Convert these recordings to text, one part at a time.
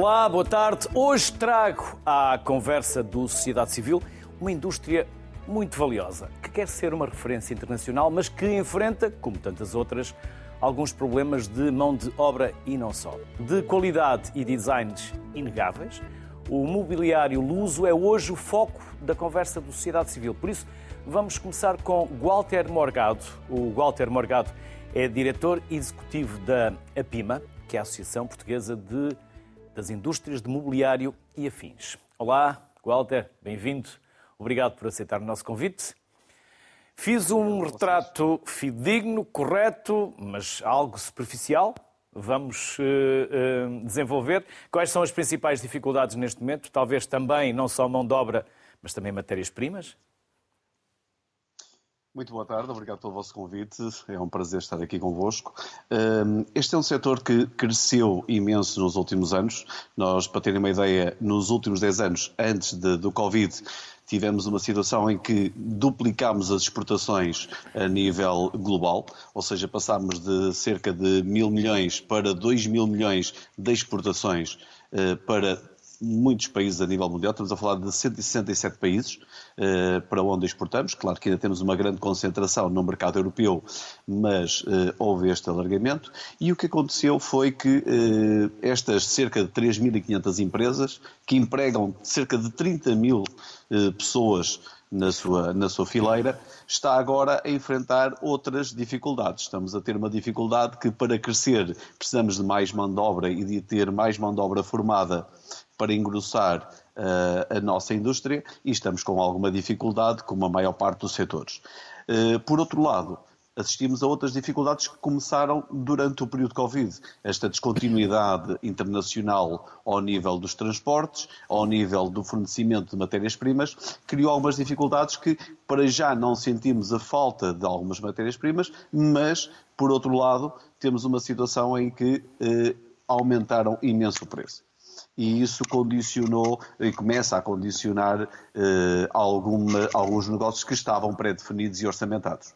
Olá, boa tarde. Hoje trago à conversa do Sociedade Civil uma indústria muito valiosa, que quer ser uma referência internacional, mas que enfrenta, como tantas outras, alguns problemas de mão de obra e não só. De qualidade e designs inegáveis, o mobiliário luso é hoje o foco da conversa do Sociedade Civil. Por isso, vamos começar com Walter Morgado. O Walter Morgado é diretor executivo da APIMA, que é a Associação Portuguesa de das indústrias de mobiliário e afins. Olá, Walter, bem-vindo. Obrigado por aceitar o nosso convite. Fiz um retrato fidedigno, correto, mas algo superficial. Vamos uh, uh, desenvolver. Quais são as principais dificuldades neste momento? Talvez também não só mão de obra, mas também matérias-primas? Muito boa tarde, obrigado pelo vosso convite. É um prazer estar aqui convosco. Este é um setor que cresceu imenso nos últimos anos. Nós, para terem uma ideia, nos últimos 10 anos, antes de, do Covid, tivemos uma situação em que duplicámos as exportações a nível global, ou seja, passámos de cerca de mil milhões para 2 mil milhões de exportações eh, para muitos países a nível mundial, estamos a falar de 167 países uh, para onde exportamos. Claro que ainda temos uma grande concentração no mercado europeu, mas uh, houve este alargamento. E o que aconteceu foi que uh, estas cerca de 3.500 empresas, que empregam cerca de 30 mil pessoas na sua, na sua fileira, está agora a enfrentar outras dificuldades. Estamos a ter uma dificuldade que, para crescer, precisamos de mais mão de obra e de ter mais mão de obra formada para engrossar uh, a nossa indústria e estamos com alguma dificuldade, como a maior parte dos setores. Uh, por outro lado, assistimos a outras dificuldades que começaram durante o período Covid. Esta descontinuidade internacional ao nível dos transportes, ao nível do fornecimento de matérias-primas, criou algumas dificuldades que, para já, não sentimos a falta de algumas matérias-primas, mas, por outro lado, temos uma situação em que eh, aumentaram imenso o preço e isso condicionou e começa a condicionar eh, alguma, alguns negócios que estavam pré-definidos e orçamentados.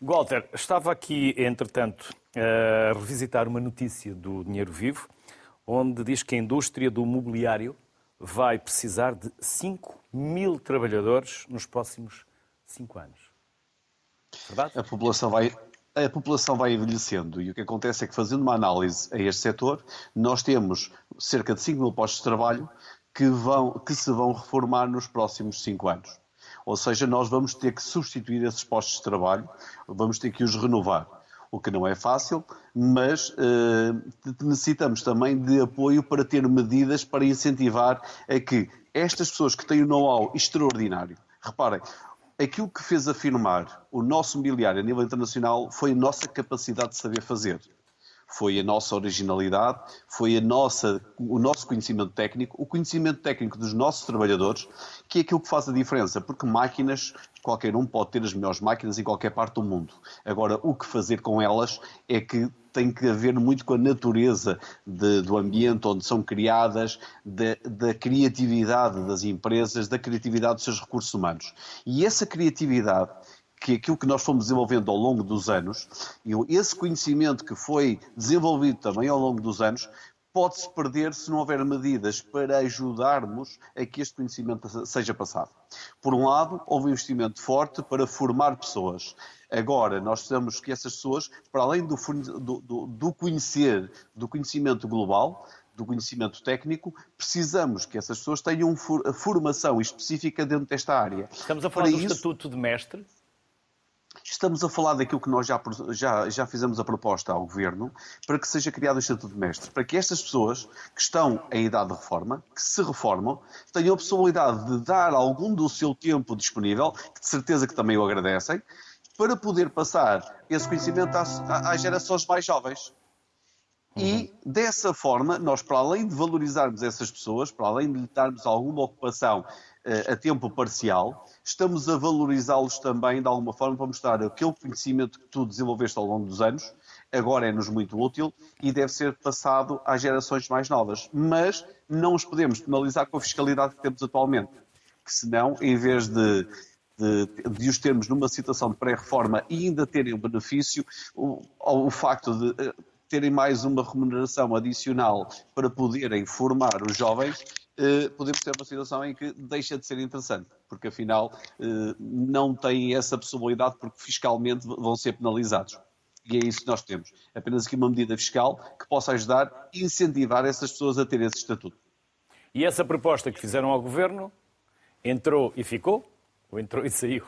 Walter, estava aqui, entretanto, a revisitar uma notícia do Dinheiro Vivo, onde diz que a indústria do mobiliário vai precisar de 5 mil trabalhadores nos próximos 5 anos. Verdade? A população vai, a população vai envelhecendo e o que acontece é que, fazendo uma análise a este setor, nós temos cerca de 5 mil postos de trabalho que, vão, que se vão reformar nos próximos 5 anos. Ou seja, nós vamos ter que substituir esses postos de trabalho, vamos ter que os renovar. O que não é fácil, mas eh, necessitamos também de apoio para ter medidas para incentivar a que estas pessoas que têm um know-how extraordinário, reparem, aquilo que fez afirmar o nosso mobiliário a nível internacional foi a nossa capacidade de saber fazer. Foi a nossa originalidade, foi a nossa, o nosso conhecimento técnico, o conhecimento técnico dos nossos trabalhadores, que é aquilo que faz a diferença, porque máquinas, qualquer um pode ter as melhores máquinas em qualquer parte do mundo. Agora, o que fazer com elas é que tem que haver muito com a natureza de, do ambiente onde são criadas, de, da criatividade das empresas, da criatividade dos seus recursos humanos. E essa criatividade que aquilo que nós fomos desenvolvendo ao longo dos anos, e esse conhecimento que foi desenvolvido também ao longo dos anos, pode-se perder se não houver medidas para ajudarmos a que este conhecimento seja passado. Por um lado, houve um investimento forte para formar pessoas. Agora, nós precisamos que essas pessoas, para além do, do, do conhecer, do conhecimento global, do conhecimento técnico, precisamos que essas pessoas tenham formação específica dentro desta área. Estamos a falar para do isso, Estatuto de Mestre? Estamos a falar daquilo que nós já, já, já fizemos a proposta ao Governo para que seja criado o Estatuto de Mestre, para que estas pessoas que estão em idade de reforma, que se reformam, tenham a possibilidade de dar algum do seu tempo disponível, que de certeza que também o agradecem, para poder passar esse conhecimento às, às gerações mais jovens. E dessa forma, nós, para além de valorizarmos essas pessoas, para além de lhe darmos alguma ocupação a tempo parcial, estamos a valorizá-los também de alguma forma para mostrar aquele conhecimento que tu desenvolveste ao longo dos anos, agora é-nos muito útil e deve ser passado às gerações mais novas. Mas não os podemos penalizar com a fiscalidade que temos atualmente, que senão, em vez de de, de, os termos numa situação de pré-reforma e ainda terem o benefício, o, o facto de terem mais uma remuneração adicional para poderem formar os jovens, eh, podemos ter uma situação em que deixa de ser interessante, porque afinal eh, não têm essa possibilidade porque fiscalmente vão ser penalizados. E é isso que nós temos. Apenas aqui uma medida fiscal que possa ajudar a incentivar essas pessoas a ter esse estatuto. E essa proposta que fizeram ao Governo entrou e ficou? Ou entrou e saiu?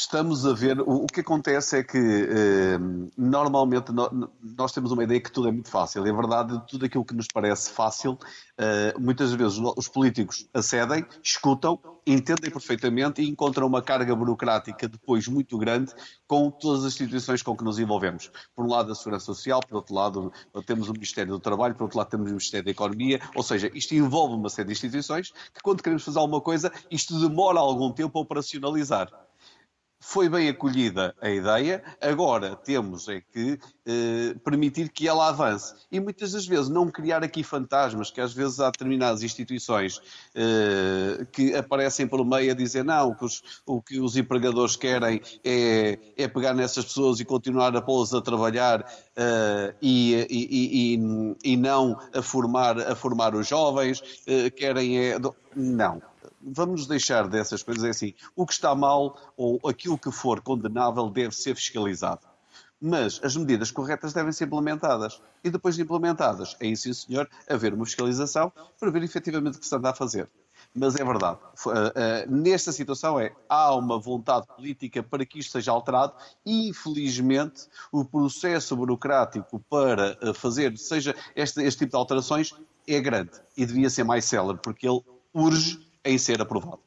Estamos a ver. O, o que acontece é que eh, normalmente no, nós temos uma ideia que tudo é muito fácil. É verdade, tudo aquilo que nos parece fácil, eh, muitas vezes os políticos acedem, escutam, entendem perfeitamente e encontram uma carga burocrática depois muito grande com todas as instituições com que nos envolvemos. Por um lado, a Segurança Social, por outro lado, temos o Ministério do Trabalho, por outro lado, temos o Ministério da Economia. Ou seja, isto envolve uma série de instituições que, quando queremos fazer alguma coisa, isto demora algum tempo a operacionalizar. Foi bem acolhida a ideia, agora temos é que eh, permitir que ela avance. E muitas das vezes não criar aqui fantasmas, que às vezes há determinadas instituições eh, que aparecem pelo meio a dizer não, que os, o que os empregadores querem é, é pegar nessas pessoas e continuar a pô-las a trabalhar eh, e, e, e, e, não a formar, a formar os jovens, eh, querem é... Não vamos deixar dessas coisas é assim. O que está mal ou aquilo que for condenável deve ser fiscalizado. Mas as medidas corretas devem ser implementadas. E depois de implementadas, aí sim, senhor, haver uma fiscalização para ver efetivamente o que se anda a fazer. Mas é verdade, uh, uh, nesta situação é, há uma vontade política para que isto seja alterado e, infelizmente, o processo burocrático para uh, fazer seja este, este tipo de alterações é grande e devia ser mais célebre, porque ele urge em ser aprovado.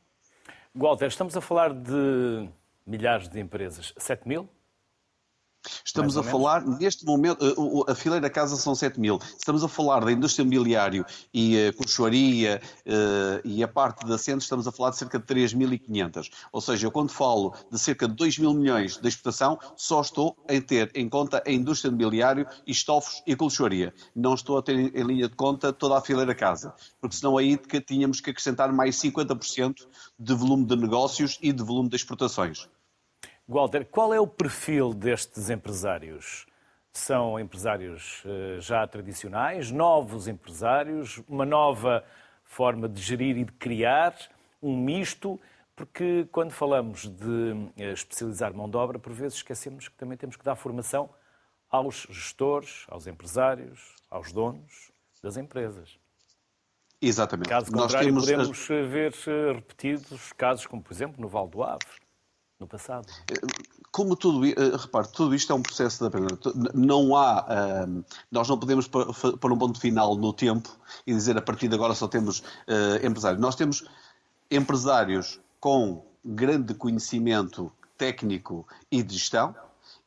Walter, estamos a falar de milhares de empresas. 7 mil? Estamos a falar, neste momento, eh, a fileira casa são 7 mil. Estamos a falar da indústria imobiliária e a cochoaria uh, e a parte da centro, estamos a falar de cerca de 3.500. Ou seja, eu quando falo de cerca de 2 mil milhões de exportação, só estou a ter em conta a indústria imobiliária, estofos e colchoaria. Não estou a ter em linha de conta toda a fileira casa, porque senão aí tínhamos que acrescentar mais 50% de volume de negócios e de volume de exportações. Walter, qual é o perfil destes empresários? São empresários eh, já tradicionais, novos empresários, uma nova forma de gerir e de criar, um misto, porque quando falamos de eh, especializar mão de obra, por vezes esquecemos que também temos que dar formação aos gestores, aos empresários, aos donos das empresas. Exatamente. Caso contrário, temos... podemos ver eh, repetidos casos como, por exemplo, no Val do Ave no passado. Como tudo, eh, repare, tudo isto é um processo de aprendizagem. Não há, uh, nós não podemos pôr um ponto final no tempo e dizer a partir de agora só temos uh, empresários. Nós temos empresários com grande conhecimento técnico e de gestão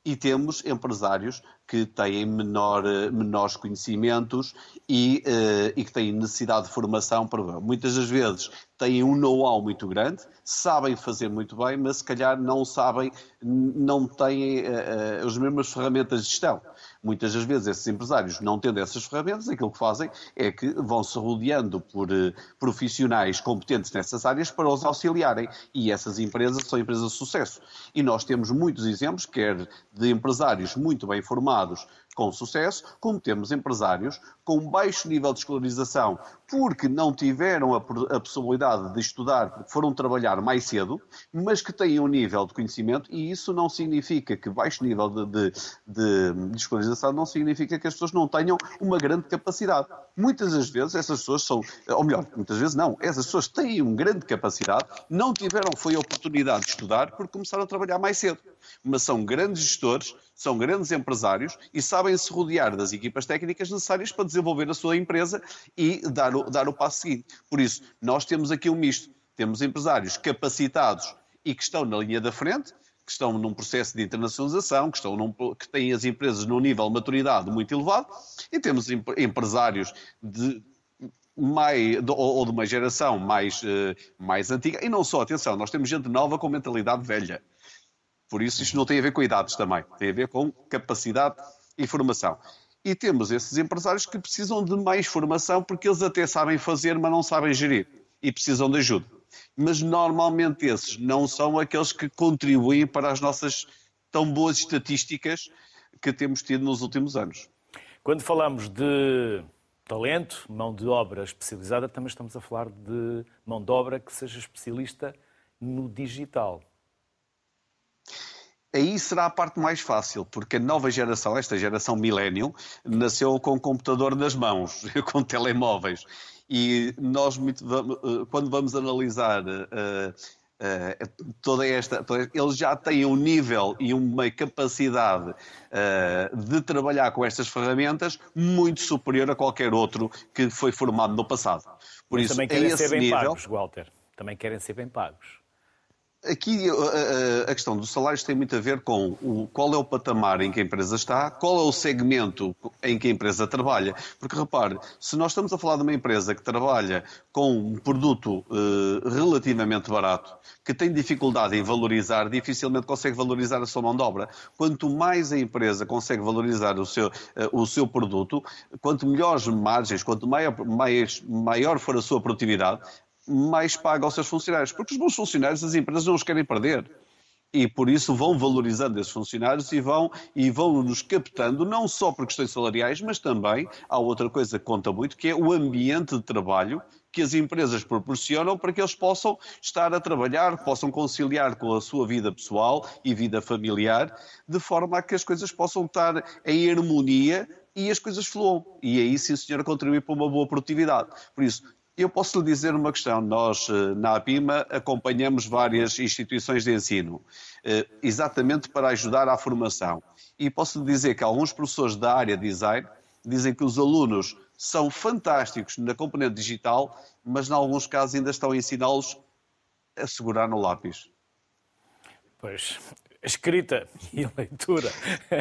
e temos empresários que têm menor, menores conhecimentos e, uh, e, que têm necessidade de formação. Para... Muitas das vezes têm um know-how muito grande, sabem fazer muito bem, mas se calhar não sabem, não têm uh, as mesmas ferramentas de gestão. Muitas das vezes esses empresários, não tendo essas ferramentas, aquilo que fazem é que vão se rodeando por uh, profissionais competentes nessas áreas para os auxiliarem. E essas empresas são empresas de sucesso. E nós temos muitos exemplos, quer de empresários muito bem formados, com sucesso, como temos empresários com baixo nível de escolarização porque não tiveram a, a, possibilidade de estudar, porque foram trabalhar mais cedo, mas que têm um nível de conhecimento, e isso não significa que baixo nível de, de, de, de escolarização não significa que as pessoas não tenham uma grande capacidade. Muitas das vezes essas pessoas são, ou melhor, muitas vezes não, essas pessoas têm uma grande capacidade, não tiveram foi a oportunidade de estudar porque começaram a trabalhar mais cedo, mas são grandes gestores, são grandes empresários e sabem se rodear das equipas técnicas necessárias para desenvolver a sua empresa e dar o, dar o passo seguinte. Por isso, nós temos aqui um misto. Temos empresários capacitados e que estão na linha da frente, que estão num processo de internacionalização, que, estão num, que têm as empresas num nível de maturidade muito elevado, e temos empresários de, mais, de, ou de uma geração mais, uh, mais antiga, e não só, atenção, nós temos gente nova com mentalidade velha. Por isso, isto não tem a ver com idades também, tem a ver com capacidade e formação. E temos esses empresários que precisam de mais formação porque eles até sabem fazer, mas não sabem gerir e precisam de ajuda. Mas normalmente esses não são aqueles que contribuem para as nossas tão boas estatísticas que temos tido nos últimos anos. Quando falamos de talento, mão de obra especializada, também estamos a falar de mão de obra que seja especialista no digital. Aí será a parte mais fácil, porque a nova geração, esta geração millennial, nasceu com o computador nas mãos, com telemóveis. E nós, eh, quando vamos analisar uh, uh, toda esta. Toda, eles já têm um nível e uma capacidade uh, de trabalhar com estas ferramentas muito superior a qualquer outro que foi formado no passado. Por Mas isso, também querem ser bem nível... pagos, Walter. Também querem ser bem pagos. Aqui a, a, questão dos salários tem muito a ver com o, qual é o patamar em que a empresa está, qual é o segmento em que a empresa trabalha. Porque repare, se nós estamos a falar de uma empresa que trabalha com um produto uh, relativamente barato, que tem dificuldade em valorizar, dificilmente consegue valorizar a sua mão de obra. Quanto mais a empresa consegue valorizar o seu, uh, o seu produto, quanto melhores margens, quanto maior, mais, maior for a sua produtividade, mais paga aos seus funcionários. Porque os bons funcionários as empresas não os querem perder. E por isso vão valorizando esses funcionários e vão, e vão nos captando, não só por questões salariais, mas também há outra coisa que conta muito, que é o ambiente de trabalho que as empresas proporcionam para que eles possam estar a trabalhar, possam conciliar com a sua vida pessoal e vida familiar, de forma a que as coisas possam estar em harmonia e as coisas fluam. E aí sim, senhora, contribui para uma boa produtividade. Por isso, eu posso lhe dizer uma questão. Nós, eh, na APIMA, acompanhamos várias instituições de ensino, eh, exatamente para ajudar à formação. E posso lhe dizer que alguns professores da área de design dizem que os alunos são fantásticos na componente digital, mas, em alguns casos, ainda estão a ensiná-los a segurar no lápis. Pois, escrita e a leitura.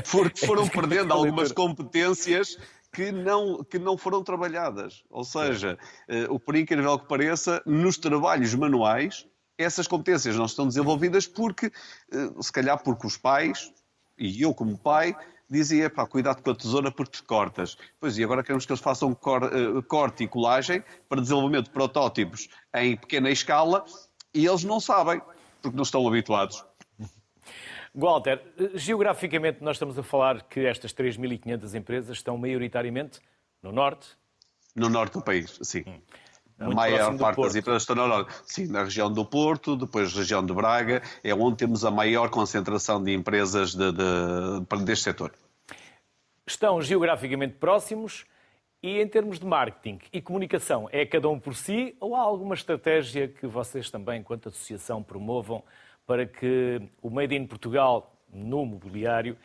Porque foram perdendo algumas competências que não, que não foram trabalhadas. Ou seja, uh, por incrível que pareça, nos trabalhos manuais, essas competências não estão desenvolvidas porque, uh, se calhar porque os pais, e eu como pai, dizia, pá, cuidado com a tesoura porque te cortas. Pois, e agora queremos que eles façam cor, uh, corte e colagem para desenvolvimento de protótipos em pequena escala e eles não sabem, porque não estão habituados. Walter, geograficamente nós estamos a falar que estas 3.500 empresas estão maioritariamente no norte? No norte do país, sim. Hum. A maior parte das empresas estão no norte. Sim, na região do Porto, depois região de Braga, é onde temos a maior concentração de empresas de, de, deste setor. Estão geograficamente próximos e em termos de marketing e comunicação, é cada um por si ou há alguma estratégia que vocês também, enquanto associação, promovam para que o Made in Portugal no mobiliário,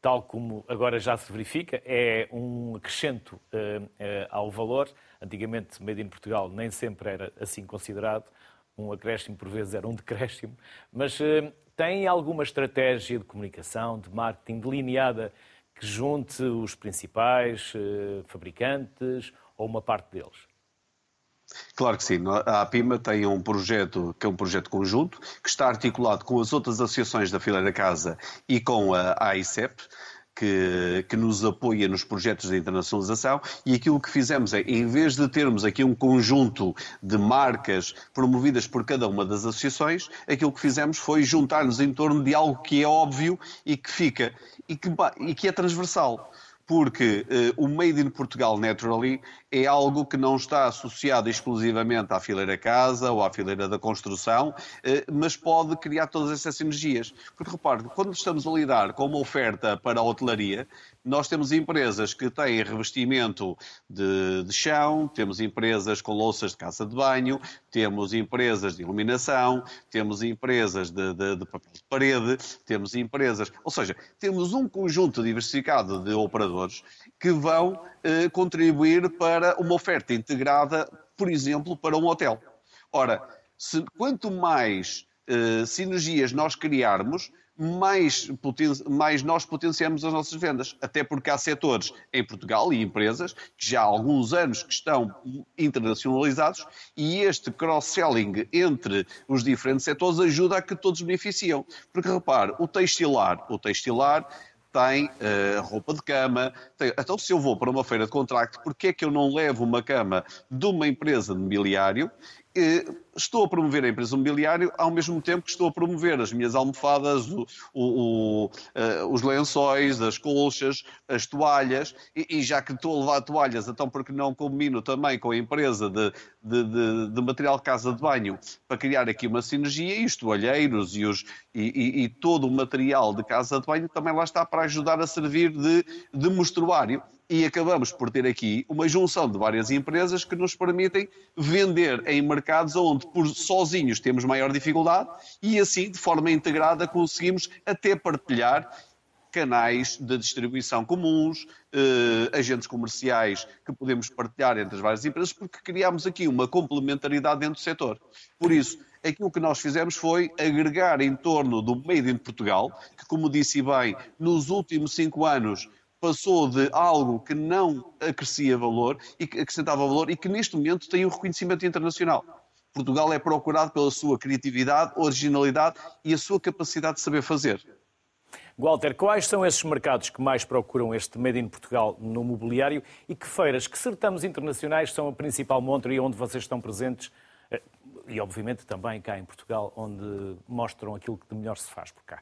tal como agora já se verifica, é um acrescento uh, uh, ao valor. Antigamente, Made in Portugal nem sempre era assim considerado. Um acréscimo, por vezes, era um decréscimo. Mas uh, tem alguma estratégia de comunicação, de marketing delineada que junte os principais fabricantes ou uma parte deles? Claro que sim. A APIMA tem um projeto que é um projeto conjunto, que está articulado com as outras associações da Fileira Casa e com a AICEP, que, que, nos apoia nos projetos de internacionalização e aquilo que fizemos é, em vez de termos aqui um conjunto de marcas promovidas por cada uma das associações, aquilo que fizemos foi juntar-nos em torno de algo que é óbvio e que fica e que, e que é transversal porque uh, o Made in Portugal Naturally é algo que não está associado exclusivamente à fileira casa ou à fileira da construção, uh, mas pode criar todas essas sinergias. Porque repare, quando estamos a lidar com uma oferta para a hotelaria, nós temos empresas que têm revestimento de, de, chão, temos empresas com louças de casa de banho, temos empresas de iluminação, temos empresas de, de, de papel de parede, temos empresas. Ou seja, temos um conjunto diversificado de operadores que vão eh, contribuir para uma oferta integrada, por exemplo, para um hotel. Ora, se, quanto mais eh, sinergias nós criarmos, mais, mais nós potenciamos as nossas vendas. Até porque há setores em Portugal e empresas que já há alguns anos que estão internacionalizados e este cross-selling entre os diferentes setores ajuda a que todos beneficiam. Porque repare, o textilar, o textilar tem uh, roupa de cama. Tem... Então, se eu vou para uma feira de contrato, porquê é que eu não levo uma cama de uma empresa de mobiliário estou a promover a empresa imobiliária ao mesmo tempo que estou a promover as minhas almofadas, o, o, o, uh, os lençóis, as colchas, as toalhas, e, e, já que estou a levar toalhas, então porque não combino também com a empresa de, de, de, de material de casa de banho para criar aqui uma sinergia? E os toalheiros e, os, e, e, todo o material de casa de banho também lá está para ajudar a servir de, de mostruário e acabamos por ter aqui uma junção de várias empresas que nos permitem vender em mercados onde por sozinhos temos maior dificuldade e assim, de forma integrada, conseguimos até partilhar canais de distribuição comuns, eh, agentes comerciais que podemos partilhar entre as várias empresas, porque criámos aqui uma complementaridade dentro do setor. Por isso, aquilo que nós fizemos foi agregar em torno do Made in Portugal, que, como disse bem, nos últimos cinco anos passou de algo que não acrescia valor e que acrescentava valor e que neste momento tem um reconhecimento internacional. Portugal é procurado pela sua criatividade, originalidade e a sua capacidade de saber fazer. Walter, quais são esses mercados que mais procuram este Made in Portugal no mobiliário e que feiras, que certames internacionais são a principal montra e onde vocês estão presentes eh, e obviamente também cá em Portugal, onde mostram aquilo que de melhor se faz por cá?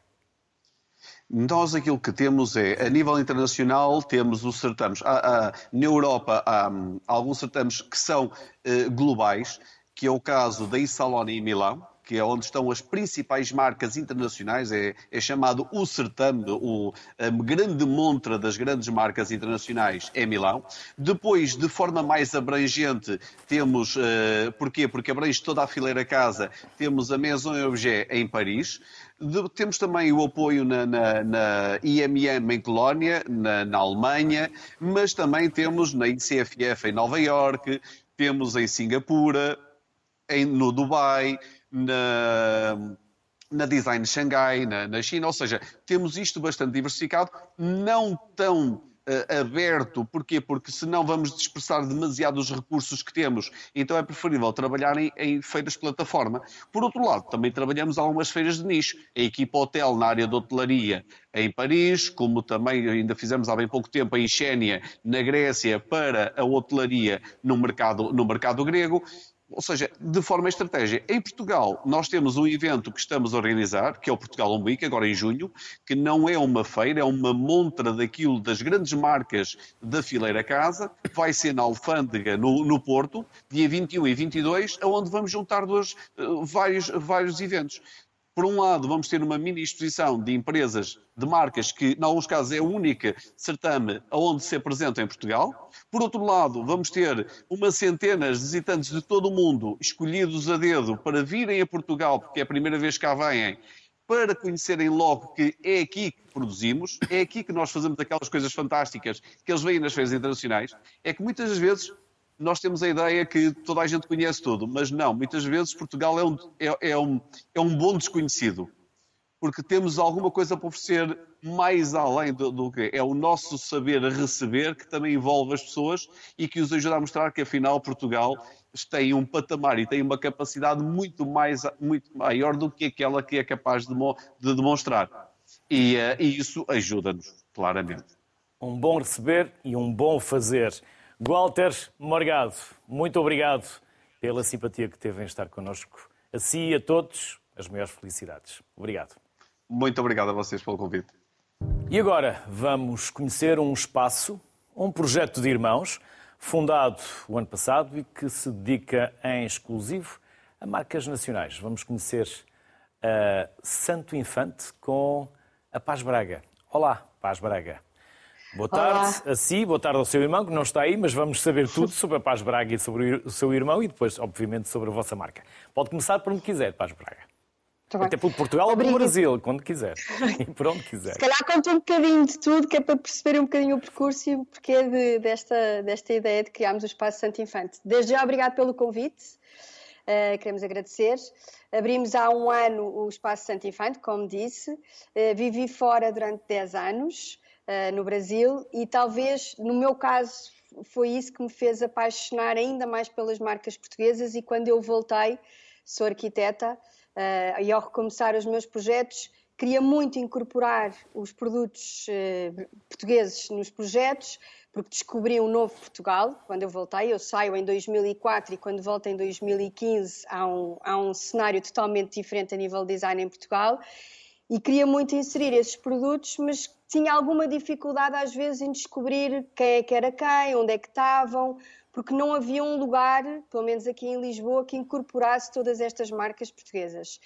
Nós aquilo que temos é, a nível internacional, temos os certames. Há, há, na Europa há, há, alguns certames que são uh, globais, que é o caso da Isalone em Milão, que é onde estão as principais marcas internacionais, é, é chamado o certame, o, a grande montra das grandes marcas internacionais é Milão. Depois, de forma mais abrangente, temos, uh, porquê? Porque abrange toda a fileira casa, temos a Maison Objet em Paris. De, temos também o apoio na, na, na IMM em Colónia, na, na, Alemanha, mas também temos na ICFF em Nova Iorque, temos em Singapura, em, no Dubai, na, na Design Xangai, na, na China, ou seja, temos isto bastante diversificado, não tão aberto. Porquê? Porque senão vamos dispersar demasiado os recursos que temos. Então é preferível trabalhar em, em feiras plataforma. Por outro lado, também trabalhamos algumas feiras de nicho. A equipa hotel na área de hotelaria em Paris, como também ainda fizemos há bem pouco tempo em Xénia, na Grécia, para a hotelaria no mercado, no mercado grego. Ou seja, de forma estratégica. Em Portugal, nós temos um evento que estamos a organizar, que é o Portugal Home Week, agora em junho, que não é uma feira, é uma montra daquilo das grandes marcas da fileira casa. Vai ser na Alfândega, no, no Porto, dia 21 e 22, onde vamos juntar dois, eh, vários, vários eventos. Por um lado, vamos ter uma mini exposição de empresas, de marcas, que, em alguns casos, é a única certame aonde se apresenta em Portugal. Por outro lado, vamos ter uma centenas de visitantes de todo o mundo, escolhidos a dedo, para virem a Portugal, porque é a primeira vez que cá vêm, para conhecerem logo que é aqui que produzimos, é aqui que nós fazemos aquelas coisas fantásticas que eles veem nas feiras internacionais. É que muitas vezes nós temos a ideia que toda a gente conhece tudo, mas não, muitas vezes Portugal é um, é, é um, é um bom desconhecido, porque temos alguma coisa para oferecer mais além do, do que é o nosso saber receber, que também envolve as pessoas e que os ajuda a mostrar que afinal Portugal tem um patamar e tem uma capacidade muito, mais, muito maior do que aquela que é capaz de, de demonstrar. E, uh, e isso ajuda-nos, claramente. Um bom receber e um bom fazer. Walter Morgado, muito obrigado pela simpatia que teve em estar connosco. A si e a todos, as maiores felicidades. Obrigado. Muito obrigado a vocês pelo convite. E agora vamos conhecer um espaço, um projeto de irmãos, fundado o ano passado e que se dedica em exclusivo a marcas nacionais. Vamos conhecer a Santo Infante com a Paz Braga. Olá, Paz Braga. Boa tarde Olá. a si, boa tarde ao seu irmão, que não está aí, mas vamos saber tudo sobre a Paz Braga e sobre o seu irmão e depois, obviamente, sobre a vossa marca. Pode começar por onde quiser, Paz Braga. Tá Até por Portugal ou por Brasil, quando quiser. E por onde quiser. Se calhar conta um bocadinho de tudo, que é para perceber um bocadinho o percurso e o porquê de, desta, desta ideia de criarmos o Espaço Santo Infante. Desde já, obrigado pelo convite. Uh, queremos agradecer. Abrimos há um ano o Espaço Santo Infante, como disse. Uh, vivi fora durante 10 anos. Eh, no Brasil e talvez, no meu caso, foi isso que me fez apaixonar ainda mais pelas marcas portuguesas e quando eu voltei, sou arquiteta uh, e ao recomeçar os meus projetos, queria muito incorporar os produtos uh, portugueses nos projetos, porque descobri um novo Portugal. Quando eu voltei, eu saio em 2004 e quando volto em 2015 há um, há um cenário totalmente diferente a nível de design em Portugal. E queria muito inserir esses produtos, mas tinha alguma dificuldade às vezes em descobrir quem é que era quem, onde é que estavam, porque não havia um lugar, pelo menos aqui em Lisboa, que incorporasse todas estas marcas portuguesas.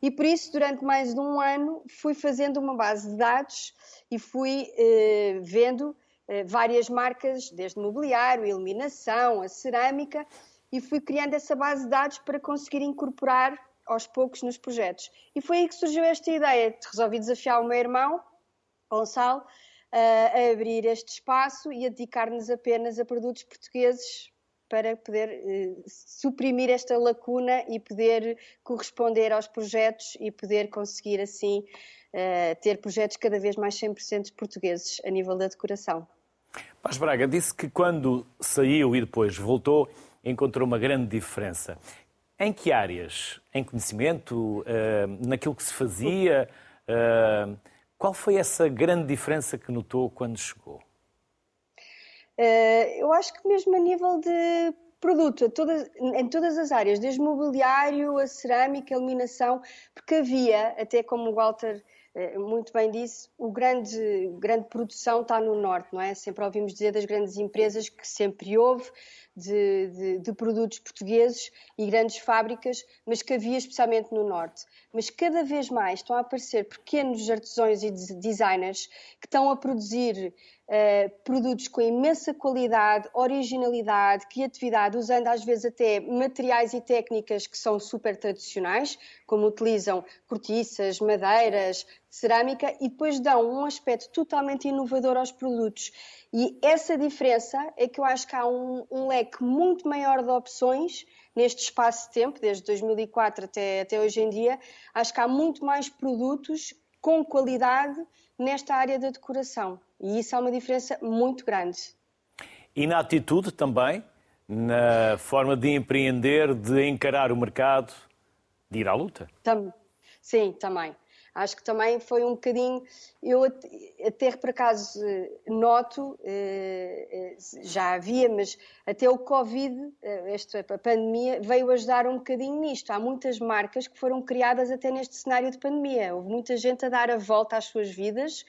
E por isso, durante mais de um ano, fui fazendo uma base de dados e fui eh, vendo eh, várias marcas, desde mobiliário, iluminação, a cerâmica, e fui criando essa base de dados para conseguir incorporar aos poucos nos projetos. E foi aí que surgiu esta ideia. Resolvi desafiar o meu irmão, Gonçalo, a abrir este espaço e a dedicar-nos apenas a produtos portugueses para poder uh, suprimir esta lacuna e poder corresponder aos projetos e poder conseguir assim uh, ter projetos cada vez mais 100% portugueses a nível da decoração. Paz Braga disse que quando saiu e depois voltou encontrou uma grande diferença. Em que áreas? Em conhecimento? Naquilo que se fazia? Qual foi essa grande diferença que notou quando chegou? Uh, eu acho que mesmo a nível de produto, todas, em todas as áreas, desde mobiliário, a cerâmica, a iluminação, porque havia, até como o Walter uh, muito bem disse, o grande, grande produção está no norte, não é? Sempre ouvimos dizer das grandes empresas que sempre houve, de, de, de, produtos portugueses e grandes fábricas, mas que havia especialmente no Norte. Mas cada vez mais estão a aparecer pequenos artesãos e designers que estão a produzir uh, produtos com imensa qualidade, originalidade, criatividade, usando às vezes até materiais e técnicas que são super tradicionais, como utilizam cortiças, madeiras, cerâmica, e depois dão um aspecto totalmente inovador aos produtos. E essa diferença é que eu acho que há um, um leque muito maior de opções neste espaço de tempo, desde 2004 até, até hoje em dia, acho que há muito mais produtos com qualidade nesta área da decoração. E isso é uma diferença muito grande. E na atitude também, na forma de empreender, de encarar o mercado, de ir à luta? Tam Sim, também. Acho que também foi um bocadinho. Eu até por acaso noto, eh, eh, já havia, mas até o Covid, eh, esta, pandemia, veio ajudar um bocadinho nisto. Há muitas marcas que foram criadas até neste cenário de pandemia. Houve muita gente a dar a volta às suas vidas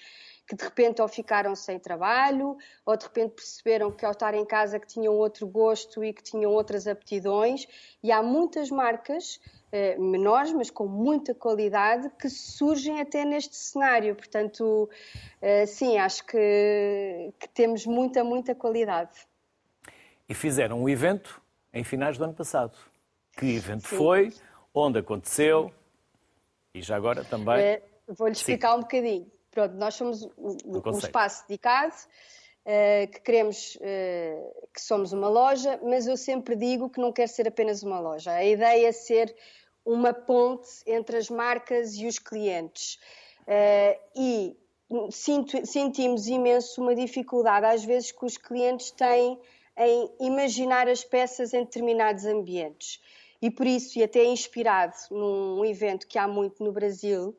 que de repente ou ficaram sem trabalho, ou de repente perceberam que ao estar em casa que tinham outro gosto e que tinham outras aptidões, e há muitas marcas eh, menores, mas com muita qualidade, que surgem até neste cenário. Portanto, eh, sim, acho que, que temos muita, muita qualidade. E fizeram um evento em finais do ano passado. Que evento sim. foi? Onde aconteceu? E já agora também. Eh, vou-lhe explicar Sim. um bocadinho. Pronto, nós somos um, um espaço dedicado, uh, que queremos uh, que somos uma loja, mas eu sempre digo que não quer ser apenas uma loja. A ideia é ser uma ponte entre as marcas e os clientes. Uh, e sinto, sentimos imenso uma dificuldade, às vezes, que os clientes têm em imaginar as peças em determinados ambientes. E por isso, e até inspirado num evento que há muito no Brasil,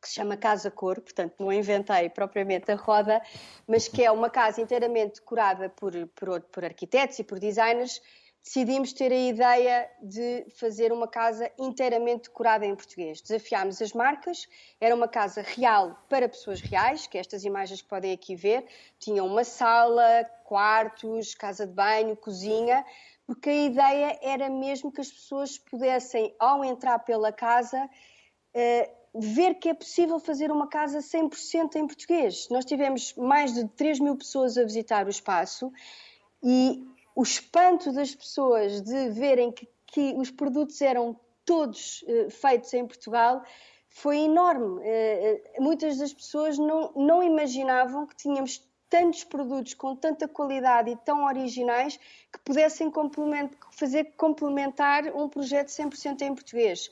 que se chama Casa Cor, portanto não inventei propriamente a roda, mas que é uma casa inteiramente decorada por, por, por arquitetos e por designers, decidimos ter a ideia de fazer uma casa inteiramente decorada em português. Desafiámos as marcas, era uma casa real para pessoas reais, que estas imagens que podem aqui ver, tinham uma sala, quartos, casa de banho, cozinha, porque a ideia era mesmo que as pessoas pudessem, ao entrar pela casa, eh, ver que é possível fazer uma casa 100% em português. Nós tivemos mais de 3 mil pessoas a visitar o espaço e o espanto das pessoas de verem que, que os produtos eram todos uh, feitos em Portugal foi enorme. Uh, muitas das pessoas não, não imaginavam que tínhamos tantos produtos com tanta qualidade e tão originais que pudessem complement fazer complementar um projeto 100% em português.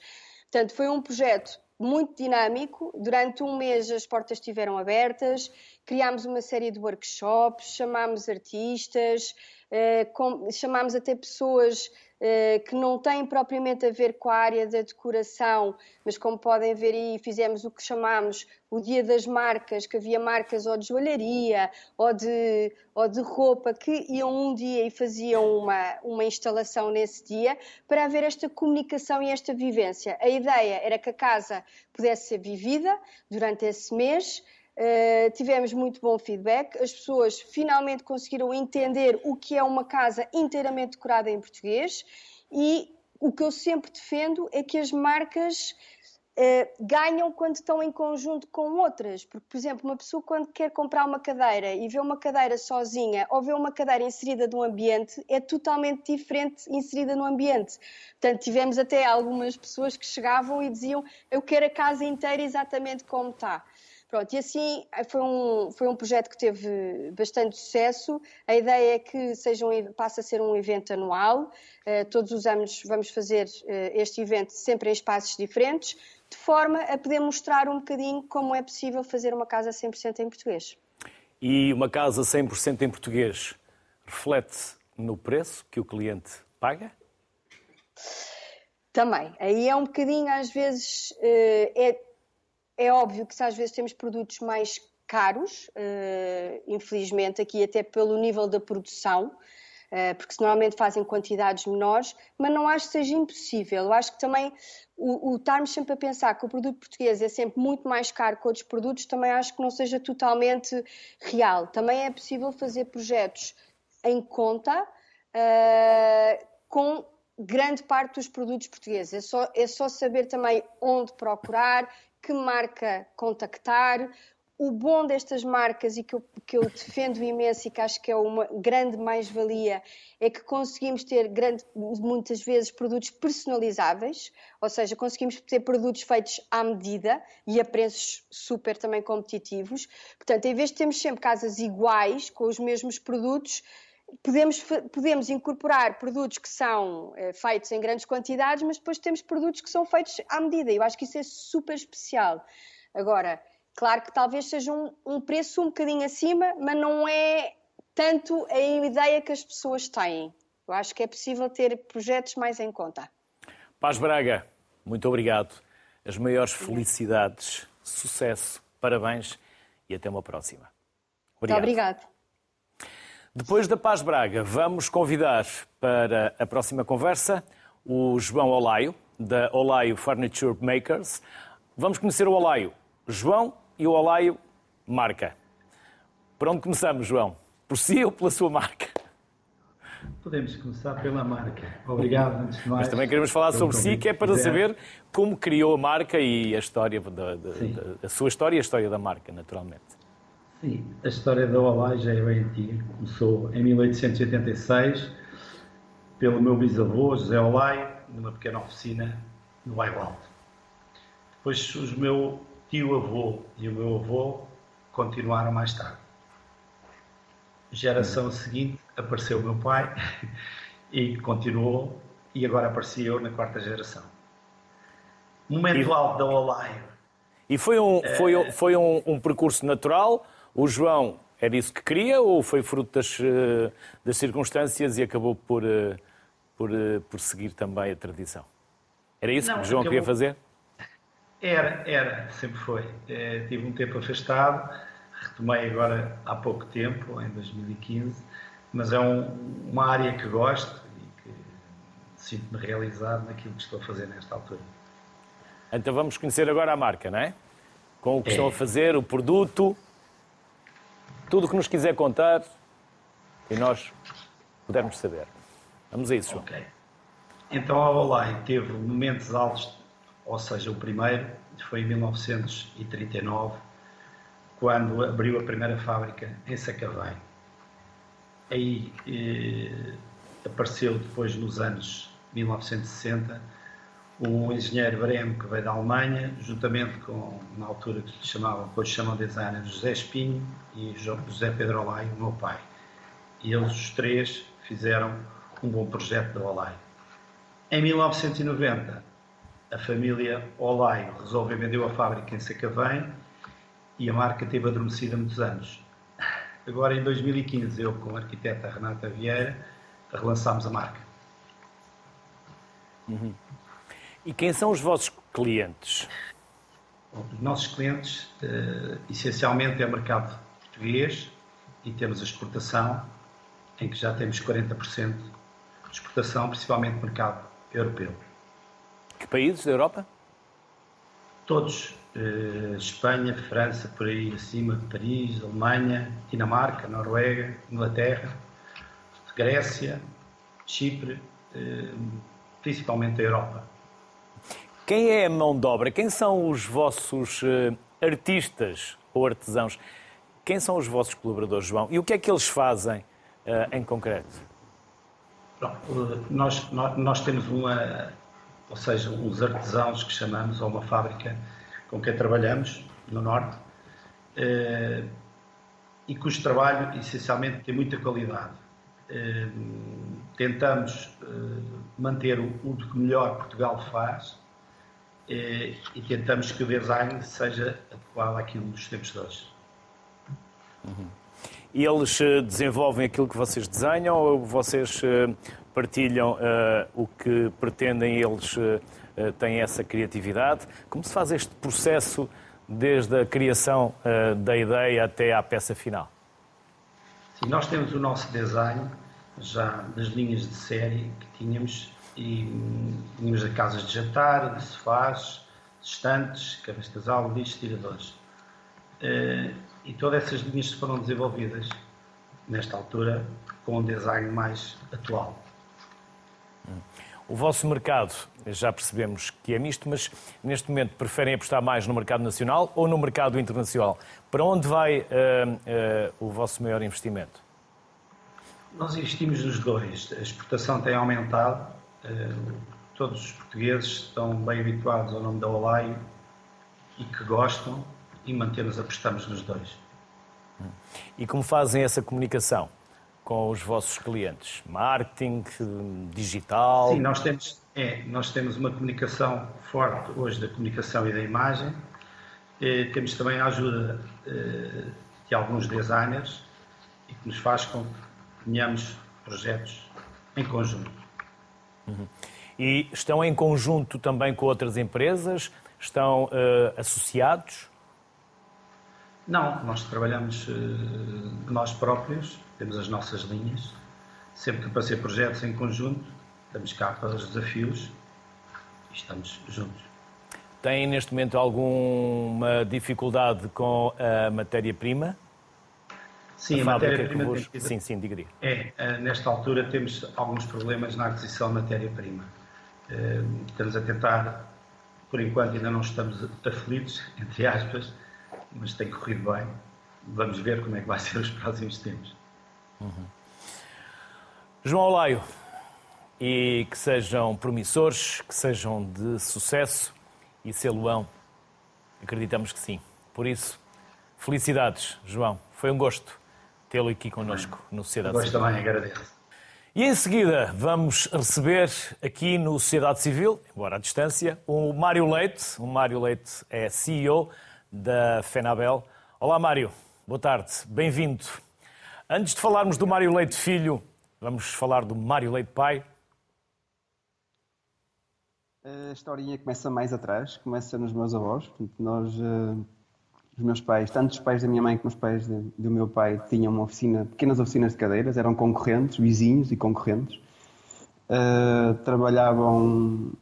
Portanto, foi um projeto muito dinâmico. Durante um mês as portas estiveram abertas, criámos uma série de workshops, chamámos artistas, eh, chamámos até pessoas eh, que não têm propriamente a ver com a área da decoração, mas como podem ver aí, fizemos o que chamámos o Dia das Marcas, que havia marcas ou de joalharia ou de, ou de roupa que iam um dia e faziam uma, uma instalação nesse dia para haver esta comunicação e esta vivência. A ideia era que a casa pudesse ser vivida durante esse mês. Uh, tivemos muito bom feedback, as pessoas finalmente conseguiram entender o que é uma casa inteiramente decorada em português e o que eu sempre defendo é que as marcas uh, ganham quando estão em conjunto com outras, porque, por exemplo, uma pessoa quando quer comprar uma cadeira e vê uma cadeira sozinha ou vê uma cadeira inserida num ambiente, é totalmente diferente inserida no ambiente. Portanto, tivemos até algumas pessoas que chegavam e diziam eu quero a casa inteira exatamente como está. Pronto, e assim foi um, foi um projeto que teve bastante sucesso. A ideia é que seja um, passe a ser um evento anual. Uh, todos os anos vamos fazer uh, este evento sempre em espaços diferentes, de forma a poder mostrar um bocadinho como é possível fazer uma casa 100% em português. E uma casa 100% em português reflete no preço que o cliente paga? Também. Aí é um bocadinho, às vezes, uh, é é óbvio que às vezes temos produtos mais caros, uh, infelizmente, aqui até pelo nível da produção, uh, porque normalmente fazem quantidades menores, mas não acho que seja impossível. Eu acho que também o, o estarmos sempre a pensar que o produto português é sempre muito mais caro que outros produtos, também acho que não seja totalmente real. Também é possível fazer projetos em conta uh, com grande parte dos produtos portugueses. É só, é só saber também onde procurar, que marca contactar. O bom destas marcas e que eu, que eu defendo imenso e que acho que é uma grande mais-valia é que conseguimos ter grande, muitas vezes produtos personalizáveis, ou seja, conseguimos ter produtos feitos à medida e a preços super também competitivos. Portanto, em vez de termos sempre casas iguais, com os mesmos produtos, podemos, podemos incorporar produtos que são é, feitos em grandes quantidades, mas depois temos produtos que são feitos à medida. Eu acho que isso é super especial. Agora, claro que talvez seja um, um preço um bocadinho acima, mas não é tanto a ideia que as pessoas têm. Eu acho que é possível ter projetos mais em conta. Paz Braga, muito obrigado. As maiores felicidades, sucesso, parabéns e até uma próxima. Obrigado. Muito obrigado. Depois da Paz Braga, vamos convidar para a próxima conversa o João Olaio, da Olaio Furniture Makers. Vamos conhecer o Olaio João e o Olaio Marca. Por onde começamos, João? Por si ou pela sua marca? Podemos começar pela marca. Obrigado, antes de mais. Mas também queremos falar sobre si, que é para saber como criou a marca e a história, da, da, da, a sua história e a história da marca, naturalmente. Sim, a história da Olai já é bem antiga. Começou em 1886 pelo meu bisavô, José Olai, numa pequena oficina no bairro. Depois o meu tio-avô e o meu avô continuaram mais tarde. Geração seguinte apareceu o meu pai e continuou, e agora apareci eu na quarta geração. Momento alto da Olai. E foi um, foi, foi um, um percurso natural o João era isso que queria ou foi fruto das, eh, das circunstâncias e acabou por, eh, por, eh, por seguir também a tradição? Era isso Não, que o João queria fazer? Era, era, sempre foi. É, tive um tempo afastado, retomei agora há pouco tempo, em 2015, mas é um, uma área que gosto e que sinto-me realizado naquilo que estou a fazer nesta altura. Então vamos conhecer agora a marca, não é? Com o que é. estão a fazer, o produto, tudo o que nos quiser contar e nós pudermos saber. Vamos a isso, João. Então a Olay teve momentos altos, ou seja, o primeiro foi em 1939, quando abriu a primeira fábrica em Sacavém. Aí eh, apareceu depois nos anos 1960 o engenheiro Bremo, que veio da Alemanha, juntamente com, na altura que se chamava, depois chamam designer, José Espinho e José Pedro Olai, o meu pai. E eles, os três, fizeram um bom projeto da Olai. Em 1990, a família Olai resolveu vender a fábrica em Sacavém e a marca teve adormecida muitos anos. Agora, em 2015, eu com a arquiteta Renata Vieira, relançámos a marca. Uhum. E quem são os vossos clientes? Os nossos clientes, uh, essencialmente, é o mercado português e temos a exportação, em que já temos 40% de exportação, principalmente mercado europeu. Que países da Europa? Todos. Uh, Espanha, França, por aí acima, Paris, Alemanha, Dinamarca, Noruega, Inglaterra, Grécia, Chipre, uh, principalmente a Europa. Quem é a mão de obra? Quem são os vossos uh, artistas ou artesãos? Quem são os vossos colaboradores, João? E o que é que eles fazem uh, em concreto? Nós, nós, nós, temos uma, ou seja, uns artesãos que chamamos, ou uma fábrica com quem trabalhamos no Norte, uh, e cujo trabalho, essencialmente, tem muita qualidade. tentamos manter o que melhor Portugal faz, e, e tentamos que o design seja adequado àquilo dos tempos de hoje. Uhum. E eles eh, desenvolvem aquilo que vocês desenham ou vocês eh, partilham uh, o que pretendem eles uh, têm essa criatividade? Como se faz este processo desde a criação uh, da ideia até à peça final? Sim, nós temos o nosso design já das linhas de série que tínhamos e tínhamos casas de jantar, de sofás, estantes, camas de casal, tiradores. Uh, e todas essas linhas foram desenvolvidas nesta altura com um design mais atual. O vosso mercado, já percebemos que é misto, mas neste momento preferem apostar mais no mercado nacional ou no mercado internacional? Para onde vai uh, uh, o vosso maior investimento? Nós investimos nos dois. A exportação tem aumentado. Uh, todos os portugueses estão bem habituados ao nome da Olai e que gostam e mantemos, apostamos nos dois. E como fazem essa comunicação com os vossos clientes? Marketing, digital? Sim, nós temos, é, nós temos uma comunicação forte hoje da comunicação e da imagem. E temos também a ajuda eh, de alguns designers e que nos faz com que tenhamos projetos em conjunto. Uhum. E estão em conjunto também com outras empresas? Estão uh, associados? Não, nós trabalhamos uh, nós próprios, temos as nossas linhas. Sempre que passei projetos em conjunto, estamos cá para os desafios e estamos juntos. Tem neste momento alguma dificuldade com a matéria-prima? Sim, a, matéria-prima. Vos... Sim, sim, diga, diga. É, eh, nesta altura temos alguns problemas na aquisição de matéria-prima. Uh, estamos a tentar, por enquanto ainda não estamos aflitos, entre aspas, mas tem corrido bem. Vamos ver como é que vai ser os próximos tempos. Uhum. João Olaio, e que sejam promissores, que sejam de sucesso e Celuão, acreditamos que sim. Por isso, felicidades, João. Foi um gosto tê-lo aqui connosco no Sociedade Civil. Gosto também, agradeço. E em seguida vamos receber aqui no Sociedade Civil, embora à distância, o Mário Leite. O Mário Leite é CEO da FENABEL. Olá, Mário. Boa tarde. Bem-vindo. Antes de falarmos do Mário Leite Filho, vamos falar do Mário Leite Pai. A historinha começa mais atrás, começa nos meus avós. Portanto, nós, os meus pais, tanto os pais da minha mãe como os pais de, do meu pai, tinham uma oficina, pequenas oficinas de cadeiras, eram concorrentes, vizinhos e concorrentes. Uh, trabalhavam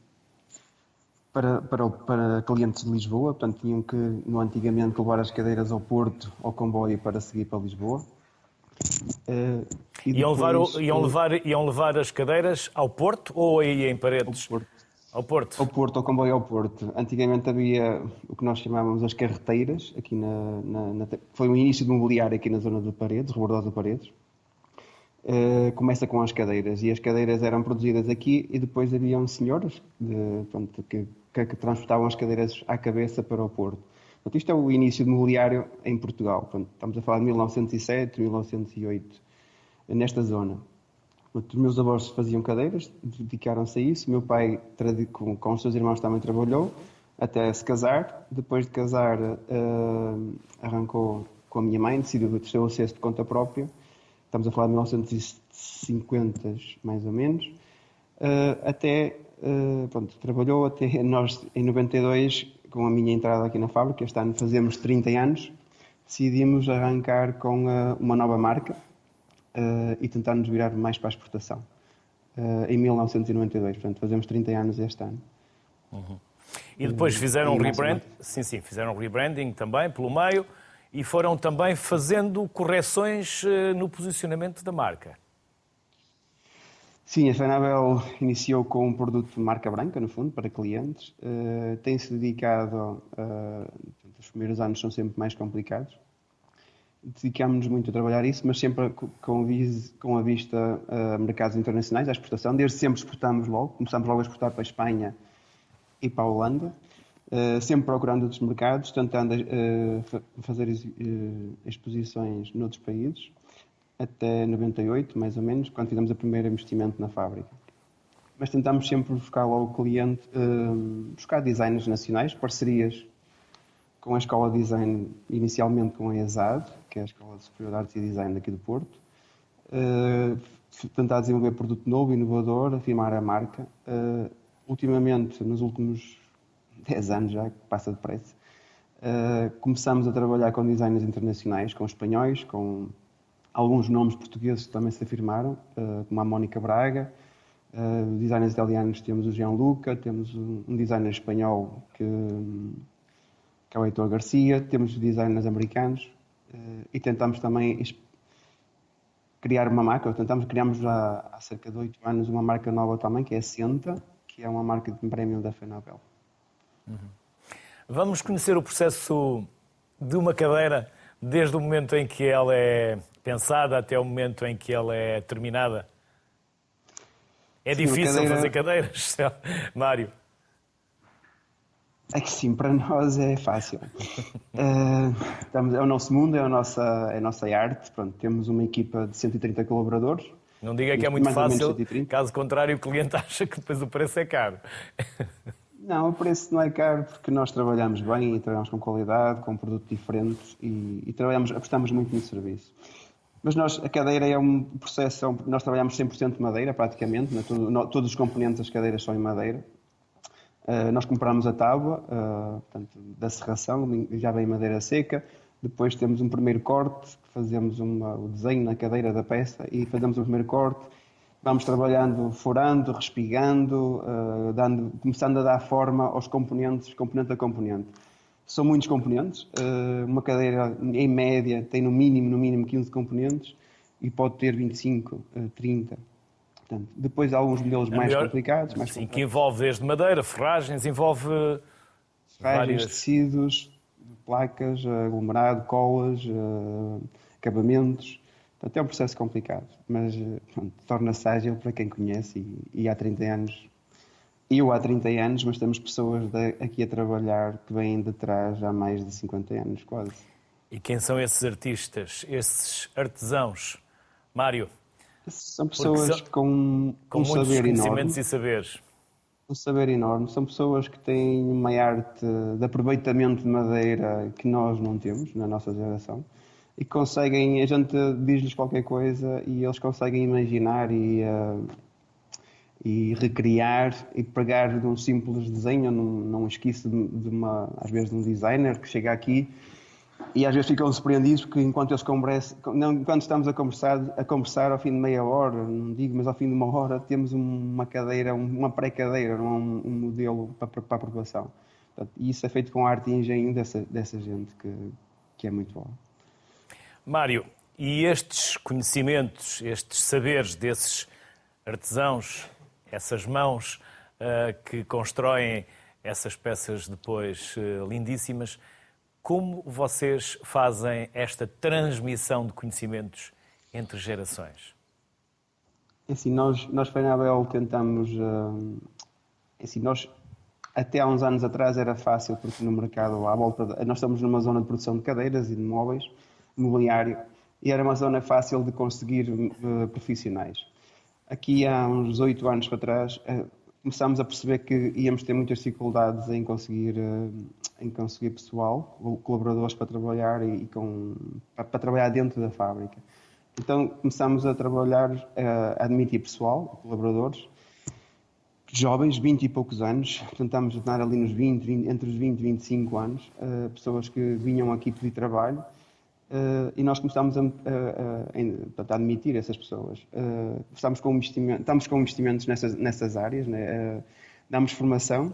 para, para, para, clientes de Lisboa, portanto tinham que, no antigamente, levar as cadeiras ao Porto, ao comboio, para seguir para Lisboa. Uh, e iam, levar, iam, levar, iam levar as cadeiras ao Porto ou aí em Paredes? Ao Porto. Ao Porto? Ao Porto, ao comboio ao Porto. Antigamente havia o que nós chamávamos as carreteiras, aqui na, na, na foi o início do mobiliário aqui na zona de Paredes, Rebordosa de Paredes. Uh, começa com as cadeiras e as cadeiras eram produzidas aqui e depois haviam senhores de, pronto, que que, que transportavam as cadeiras à cabeça para o Porto. Portanto, isto é o início do mobiliário em Portugal. Estamos a falar de 1907, 1908, nesta zona. Os meus avós faziam cadeiras, dedicaram-se a isso. O meu pai, com, com os seus irmãos, também trabalhou até se casar. Depois de casar, uh, arrancou com a minha mãe, decidiu o terceiro acesso de conta própria. Estamos a falar de 1950, mais ou menos. Uh, até Uh, pronto, trabalhou até nós, em 92, com a minha entrada aqui na fábrica, este ano fazemos 30 anos, decidimos arrancar com uma nova marca uh, e tentar nos virar mais para a exportação. em 1992, portanto, fazemos 30 anos este ano. Uhum. E depois fizeram um rebranding, sim, sim, fizeram um rebranding também pelo meio e foram também fazendo correções no posicionamento da marca. Sim, a Fanabel iniciou com um produto de marca branca, no fundo, para clientes. Uh, Tem-se dedicado, uh, os primeiros anos são sempre mais complicados. Dedicámos-nos muito a trabalhar isso, mas sempre com, com a vista a mercados internacionais, à exportação. Desde sempre exportamos logo, começámos logo a exportar para a Espanha e para a Holanda. Uh, sempre procurando outros mercados, tentando uh, fazer uh, exposições noutros países até 98, mais ou menos, quando fizemos o primeiro investimento na fábrica. Mas tentamos sempre buscar lá o cliente, buscar designers nacionais, parcerias com a Escola de Design, inicialmente com a ESAD, que é a Escola de Superior de Arte e Design daqui do Porto, uh, tentar desenvolver produto novo, inovador, afirmar a marca. Uh, ultimamente, nos últimos 10 anos já, que passa depressa, uh, começamos a trabalhar com designers internacionais, com espanhóis, com alguns nomes portugueses também se afirmaram, uh, como a Mónica Braga. Designers italianos temos o Gianluca, temos um, um designer espanhol que, que é o Heitor Garcia, temos designers americanos uh, e tentamos também criar uma marca, tentamos, criamos já há cerca de oito anos uma marca nova também, que é a Senta, que é uma marca de prémio da Fenabel. Uhum. Vamos conhecer o processo de uma cadeira desde o momento em que ela é pensada até o momento em que ela é terminada? É sim, difícil cadeira... fazer cadeiras, Mário? É que sim, para nós é fácil. uh, estamos, é o nosso mundo, é a nossa, é a nossa arte. Pronto, temos uma equipa de 130 colaboradores. Não diga que é muito fácil, caso contrário, o cliente acha que depois o preço é caro. Não, o preço não é caro porque nós trabalhamos bem e trabalhamos com qualidade, com um produto diferente e, e trabalhamos, apostamos muito no serviço. Mas nós, a cadeira é um processo, é nós trabalhamos 100% de madeira, praticamente, né? Todo, no, todos os componentes das cadeiras são em madeira. Uh, nós compramos a tábua uh, portanto, da serração, já vem madeira seca. Depois temos um primeiro corte, fazemos uma, o desenho na cadeira da peça e fazemos o primeiro corte. Vamos trabalhando, furando, respigando, uh, dando, começando a dar forma aos componentes, componente a componente. São muitos componentes. Eh, uma cadeira, em média, tem no mínimo, no mínimo 15 componentes e pode ter 25, 30. Eh, Portanto, depois há alguns modelos é mais melhor, complicados. Mais sim, que envolve desde madeira, ferragens, envolve ferragens, várias... tecidos, placas, aglomerado, colas, uh, acabamentos. Portanto, é um processo complicado, mas torna-se ágil para quem conhece e, e há 30 anos eu há 30 anos, mas temos pessoas de, aqui a trabalhar que vêm de trás há mais de 50 anos, quase. E quem são esses artistas, esses artesãos? Mário? São pessoas são, com, com um saber conhecimentos enorme. e saberes. Um saber enorme. São pessoas que têm uma arte de aproveitamento de madeira que nós não temos na nossa geração e conseguem, a gente diz-lhes qualquer coisa e eles conseguem imaginar e uh, e recriar e pegar de um simples desenho, num, num esquiço de, de, uma, às vezes de um designer que chega aqui e às vezes ficam surpreendidos porque enquanto eles estamos a conversar, a conversar ao fim de meia hora, não digo, mas ao fim de uma hora temos uma cadeira, uma pré-cadeira, um, um, modelo para, para aprovação. Portanto, e isso é feito com arte e engenho dessa, dessa gente que, que é muito bom. Mário, e estes conhecimentos, estes saberes desses artesãos essas mãos uh, que constroem essas peças depois uh, lindíssimas. Como vocês fazem esta transmissão de conhecimentos entre gerações? É assim, nós, nós Fenabel tentamos. Uh, assim, nós até há uns anos atrás era fácil, porque no mercado à volta. De, nós estamos numa zona de produção de cadeiras e de móveis, mobiliário, e era uma zona fácil de conseguir uh, profissionais aqui há uns oito anos para trás, eh, começámos a perceber que íamos ter muitas dificuldades em conseguir, eh, em conseguir pessoal, colaboradores para trabalhar e com, para, trabalhar dentro da fábrica. Então começámos a trabalhar, eh, a admitir pessoal, colaboradores, jovens, 20 e poucos anos, tentamos estar ali nos 20, 20, entre os 20 e 25 anos, uh, pessoas que vinham aqui pedir trabalho uh, e nós começámos a, a, a, admitir essas pessoas. Uh, estamos, com estamos com investimentos nessas, nessas áreas, né? damos formação.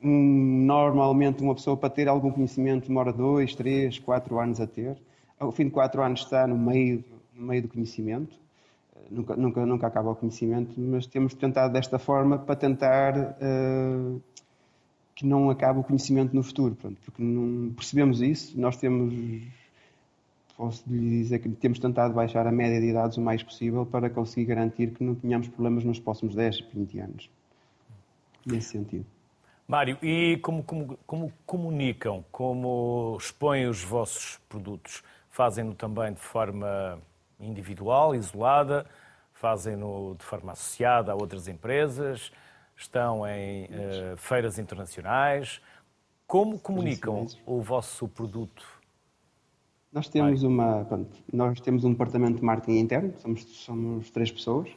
normalmente uma pessoa para ter algum conhecimento demora 2, 3, 4 anos a ter. Ao fim de 4 anos está no meio, no meio do conhecimento nunca, nunca, nunca acaba o conhecimento, mas temos tentado desta forma para tentar uh, que não acabe o conhecimento no futuro, pronto, porque não percebemos isso, nós temos, posso lhe dizer que temos tentado baixar a média de idades o mais possível para conseguir garantir que não tenhamos problemas nos próximos 10, 20 anos, nesse sentido. Mário, e como, como, como comunicam, como expõem os vossos produtos? Fazem-no também de forma individual, isolada, fazem-no de forma associada a outras empresas, estão em uh, feiras internacionais. Como comunicam o vosso produto? Nós temos, uma, pronto, nós temos um departamento de marketing interno, somos, somos três pessoas.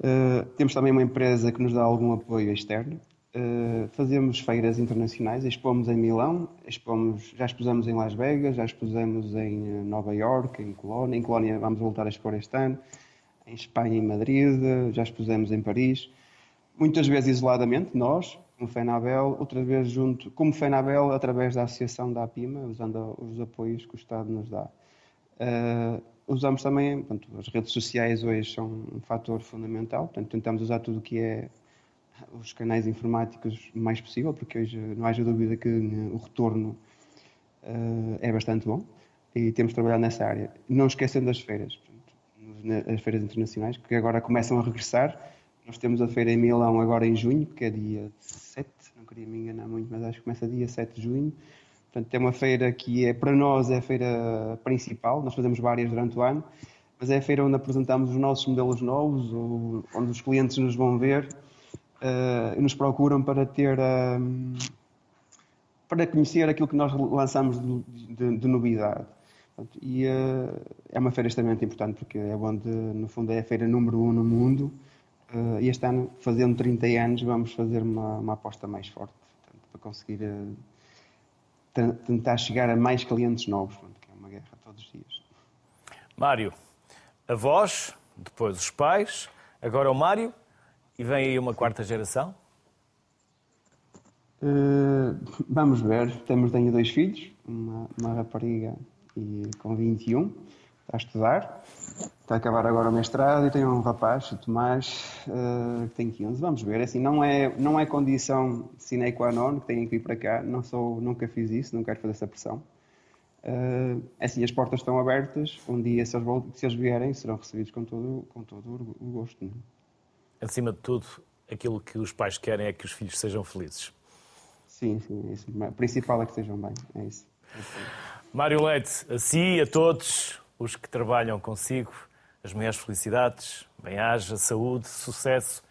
Uh, temos também uma empresa que nos dá algum apoio externo. Uh, fazemos feiras internacionais, expomos em Milão, expomos, já expusemos em Las Vegas, já expusemos em Nova York, em Colónia. Em Colónia vamos voltar a expor este ano, em Espanha, em Madrid, já expusemos em Paris. Muitas vezes isoladamente, nós, como FENABEL, outra vez junto, como FENABEL, através da associação da APIMA, usando os apoios que o Estado nos dá. Uh, usamos também, portanto, as redes sociais hoje são um fator fundamental, portanto, tentamos usar tudo o que é os canais informáticos o mais possível, porque hoje não haja dúvida que o retorno uh, é bastante bom e temos trabalhado nessa área. Não esquecendo das feiras, portanto, as feiras internacionais, que agora começam a regressar. Nós temos a feira em Milão agora em junho, que é dia 7, não queria me enganar muito, mas acho que começa dia 7 de junho. Portanto, é uma feira que é, para nós, é a feira principal, nós fazemos várias durante o ano, mas é a feira onde apresentamos os nossos modelos novos, onde os clientes nos vão ver uh, nos procuram para ter um, para conhecer aquilo que nós lançamos de, de, de novidade. E uh, é uma feira extremamente importante porque é onde, no fundo, é a feira número um no mundo. Uh, este ano, fazendo 30 anos, vamos fazer uma, uma aposta mais forte portanto, para conseguir uh, tentar chegar a mais clientes novos, portanto, que é uma guerra todos os dias. Mário, avós, depois os pais, agora o Mário e vem aí uma quarta geração? Uh, vamos ver. Temos, tenho dois filhos, uma, uma rapariga e, com 21, está a estudar, está a acabar agora o mestrado, e tenho um rapaz, o Tomás, uh, que tem 15. Vamos ver. Assim, não é, não é condição sine qua non que tenham que ir para cá. Não sou, nunca fiz isso, não quero fazer essa pressão. Uh, assim, as portas estão abertas. Um dia, se eles, se eles vierem, serão recebidos com todo, com todo o gosto. Não? É? acima de tudo, aquilo que os pais querem é que os filhos sejam felizes. Sim, sim, é isso. O principal é que estejam bem, é isso. Mário Leite, a si, a todos os que trabalham consigo, as maiores felicidades, bem-aja, saúde, sucesso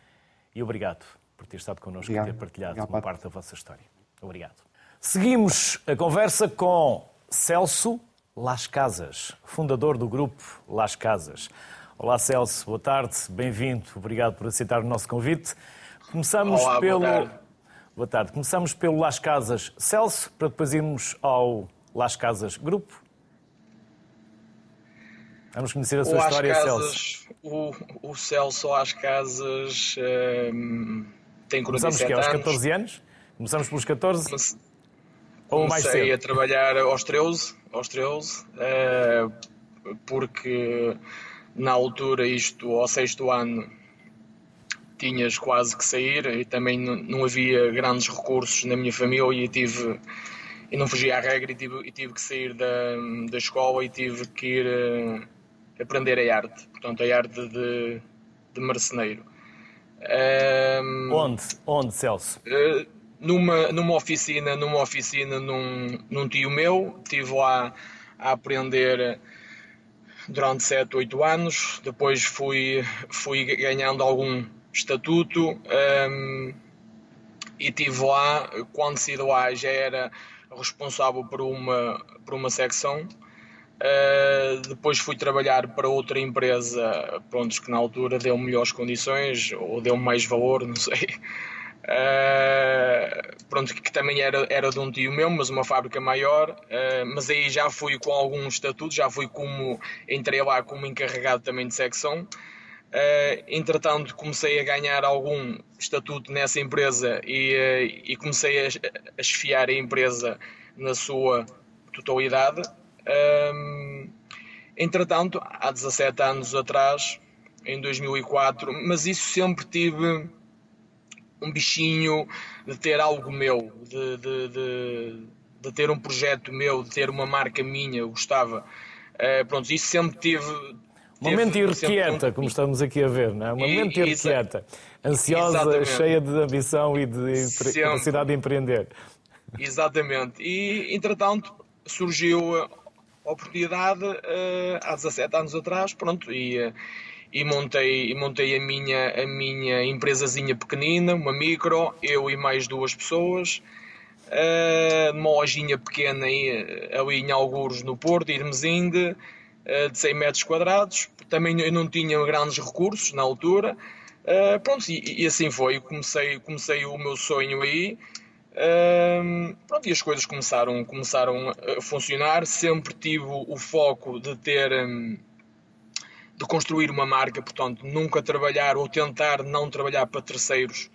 e obrigado por ter estado connosco e ter partilhado obrigado, uma parte da vossa história. Obrigado. Seguimos a conversa com Celso Las Casas, fundador do grupo Las Casas. Olá Celso, boa tarde, bem-vindo, obrigado por aceitar o nosso convite. Começamos Olá, pelo. Boa tarde. boa tarde. Começamos pelo Las Casas Celso, para depois irmos ao Las Casas Grupo. Vamos conhecer a sua história, Casas, Celso. O, o Celso Las Casas um, tem 47 Começamos que, aos 14 anos? Começamos pelos 14? Comecei ou mais cedo? a trabalhar aos 13, aos 13 uh, porque na altura, isto ao sexto ano, tinhas quase que sair e também não, havia grandes recursos na minha família e tive e não fugia à regra e tive, e tive que sair da, da escola e tive que ir uh, aprender a arte, portanto a arte de, de marceneiro. Um, onde? Onde, Celso? Uh, numa, numa oficina, numa oficina num, num tio meu, estive lá a aprender durante 7, 8 anos. Depois fui, fui ganhando algum estatuto um, e tive lá, quando saí lá já era responsável por uma, por uma secção Uh, depois fui trabalhar para outra empresa, pronto, que na altura deu melhores condições ou deu mais valor, não sei. Uh, pronto, que também era, era de um tio meu, mas uma fábrica maior. Uh, mas aí já fui com algum estatuto, já fui como entrei lá como encarregado também de secção. Entretanto, comecei a ganhar algum estatuto nessa empresa e, e comecei a, a esfiar a empresa na sua totalidade. Um, entretanto, há 17 anos atrás, em 2004, mas isso sempre tive um bichinho de ter algo meu, de, de, de, de ter um projeto meu, de ter uma marca minha, eu gostava. Uh, pronto, isso sempre tive. Uma mente irrequieta, como estamos aqui a ver, não é? Uma mente irrequieta, ansiosa, Exatamente. cheia de ambição e de capacidade de empreender. Exatamente. E, entretanto, surgiu oportunidade uh, há 17 anos atrás, pronto, e, uh, e montei, e montei a, minha, a minha empresazinha pequenina, uma micro, eu e mais duas pessoas, uh, uma lojinha pequena aí, ali em Algures, no Porto, Irmesinde, uh, de 100 metros quadrados. Também eu não tinha grandes recursos na altura. Pronto, e, e, assim foi. Comecei, comecei o meu sonho aí. Uh, pronto, e as coisas começaram, começaram a funcionar. Sempre tive o foco de ter. Um, de construir uma marca, portanto, nunca trabalhar ou tentar não trabalhar para terceiros,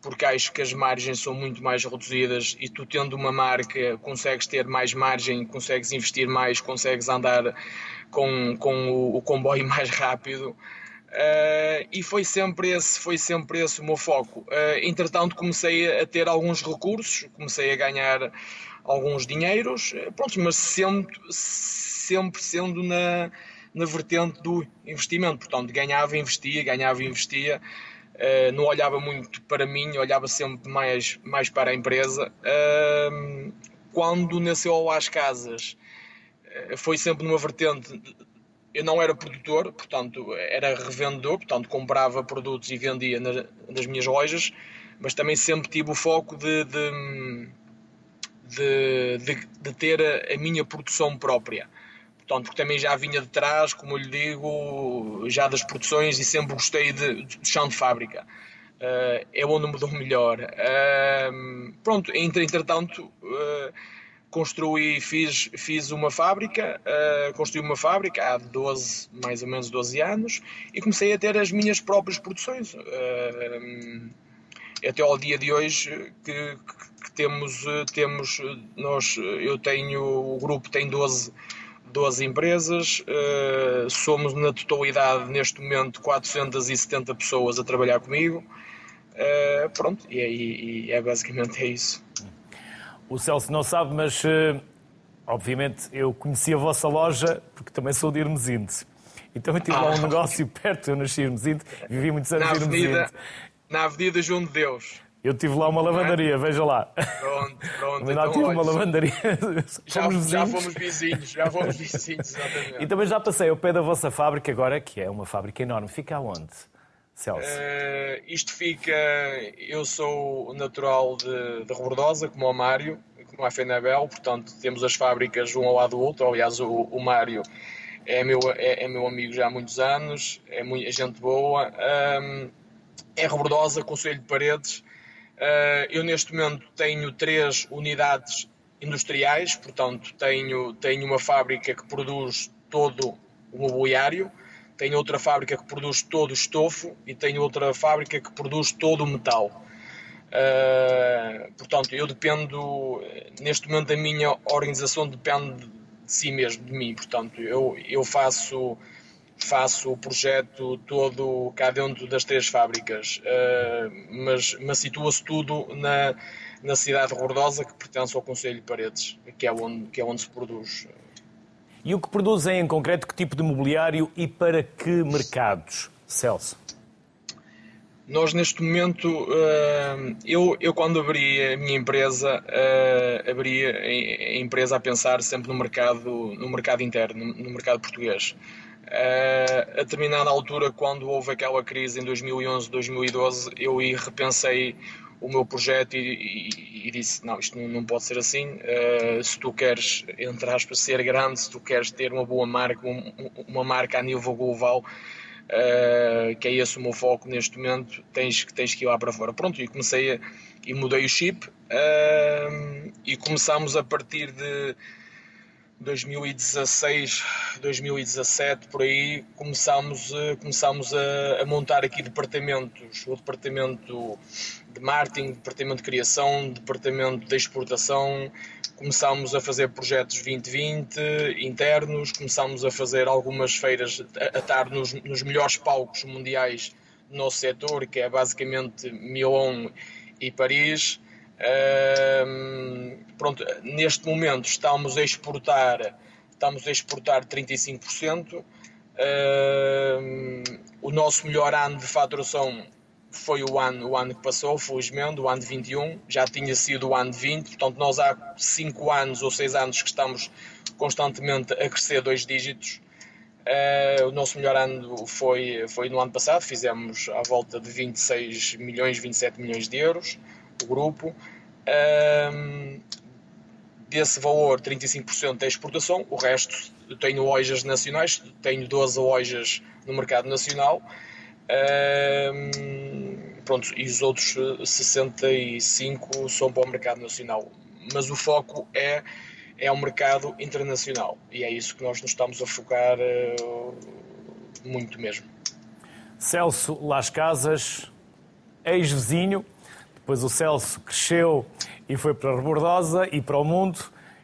porque acho que as margens são muito mais reduzidas e tu tendo uma marca consegues ter mais margem, consegues investir mais, consegues andar com, com o, o comboio mais rápido. Uh, e foi sempre esse foi sempre esse o meu foco. Uh, entretanto comecei a ter alguns recursos, comecei a ganhar alguns dinheiros, pronto, mas sempre sempre sendo na na vertente do investimento. Portanto, ganhava, investia, ganhava, investia. Uh, não olhava muito para mim, olhava sempre mais, mais para a empresa. Uh, quando nasceu às casas, foi sempre numa vertente. Eu não era produtor, portanto, era revendedor, portanto, comprava produtos e vendia na, nas minhas lojas, mas também sempre tive o foco de, de, de, de, de ter a, a minha produção própria. Portanto, porque também já vinha de trás, como eu lhe digo, já das produções e sempre gostei de, de chão de fábrica. Uh, é onde me dou melhor. Uh, pronto, entretanto, uh, construí, fiz, fiz uma fábrica, uh, construí uma fábrica há 12, mais ou menos 12 anos e comecei a ter as minhas próprias produções. até ao dia de hoje que, que, temos, temos, nós, eu tenho, o grupo tem 12 12 empresas, uh, somos na totalidade neste momento 470 pessoas a trabalhar comigo. Uh, pronto, e, é, e, é basicamente é isso. O Celso não sabe, mas uh, obviamente eu conheci a vossa loja porque também sou de Irmesinde. Então eu tive ah. lá um negócio perto, eu nasci em Irmesinde, vivi muitos anos em Irmesinde. Na Avenida João de Deus. Eu tive lá uma lavandaria, veja lá. Pronto, pronto. Também então, tive uma lavandaria. Já fomos, já fomos vizinhos, já fomos vizinhos, exatamente. E também já passei ao pé da vossa fábrica agora, que é uma fábrica enorme. Fica aonde, Celso? Uh, isto fica... Eu sou natural de, de Rebordosa, como o Mário, como a Fenabel, portanto temos as fábricas um ao lado do outro. Aliás, o, o Mário é meu, é, é, meu amigo já há muitos anos, é, muito, é gente boa. É Rebordosa, Conselho de Paredes, eh, eu neste momento tenho três unidades industriais, portanto tenho, tenho uma fábrica que produz todo o mobiliário, tenho outra fábrica que produz todo o estofo e tenho outra fábrica que produz todo o metal. Uh, portanto, eu dependo, neste momento a minha organização depende de si mesmo, de mim, portanto, eu, eu faço faço o projeto todo cá dentro das três fábricas, uh, mas, mas situa-se tudo na, na cidade de Gordosa, que pertence ao Conselho de Paredes, que é onde, que é onde se produz. E o que produzem em concreto, que tipo de mobiliário e para que mercados, Celso? Nós neste momento, uh, eu, eu quando abri a minha empresa, uh, abri a empresa a pensar sempre no mercado, no mercado interno, no mercado português. Uh, a determinada altura, quando houve aquela crise em 2011, 2012, eu repensei o meu projeto e, e, e, disse: Não, isto não, não pode ser assim. Uh, se tu queres, entre aspas, ser grande, se tu queres ter uma boa marca, um, uma marca a nível global, uh, que é esse o meu foco neste momento, tens, tens que ir lá para fora. Pronto, e comecei a, e mudei o chip uh, e começámos a partir de 2016, 2017, por aí, começámos, começámos a, a, montar aqui departamentos, o departamento de marketing, departamento de criação, departamento de exportação, começámos a fazer projetos 2020 internos, começámos a fazer algumas feiras, a, a estar nos, nos melhores palcos mundiais do nosso setor, que é basicamente Milão e Paris, pronto, neste momento estamos a exportar, estamos a exportar 35%. Uh, o nosso melhor ano de faturação foi o ano, o ano que passou, felizmente, o ano de 21, já tinha sido o ano de 20, portanto nós há 5 anos ou 6 anos que estamos constantemente a crescer dois dígitos. Uh, o nosso melhor ano foi, foi no ano passado, fizemos à volta de 26 milhões, 27 milhões de euros o grupo. Um, desse valor, 35% é exportação, o resto tenho lojas nacionais, tenho 12 lojas no mercado nacional. Um, pronto, e os outros 65 são para o mercado nacional. Mas o foco é, é o mercado internacional e é isso que nós nos estamos a focar uh, muito mesmo. Celso Las Casas, ex-vizinho, depois o Celso cresceu e foi para a Rebordosa e para o mundo.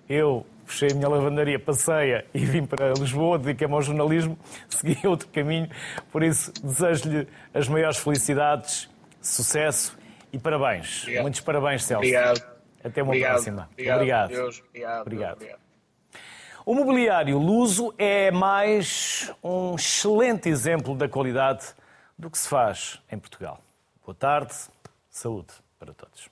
Eu fechei a minha lavandaria, passeia e vim para Lisboa, dediquei-me ao jornalismo, segui outro caminho. Por isso, desejo-lhe as maiores felicidades, sucesso e parabéns. Obrigado. Muitos parabéns, Celso. Obrigado. Até uma Obrigado. próxima. Obrigado. Obrigado. Deus. Obrigado. Obrigado. Obrigado. O mobiliário luso é mais um excelente exemplo da qualidade do que se faz em Portugal. Boa tarde, saúde para todos.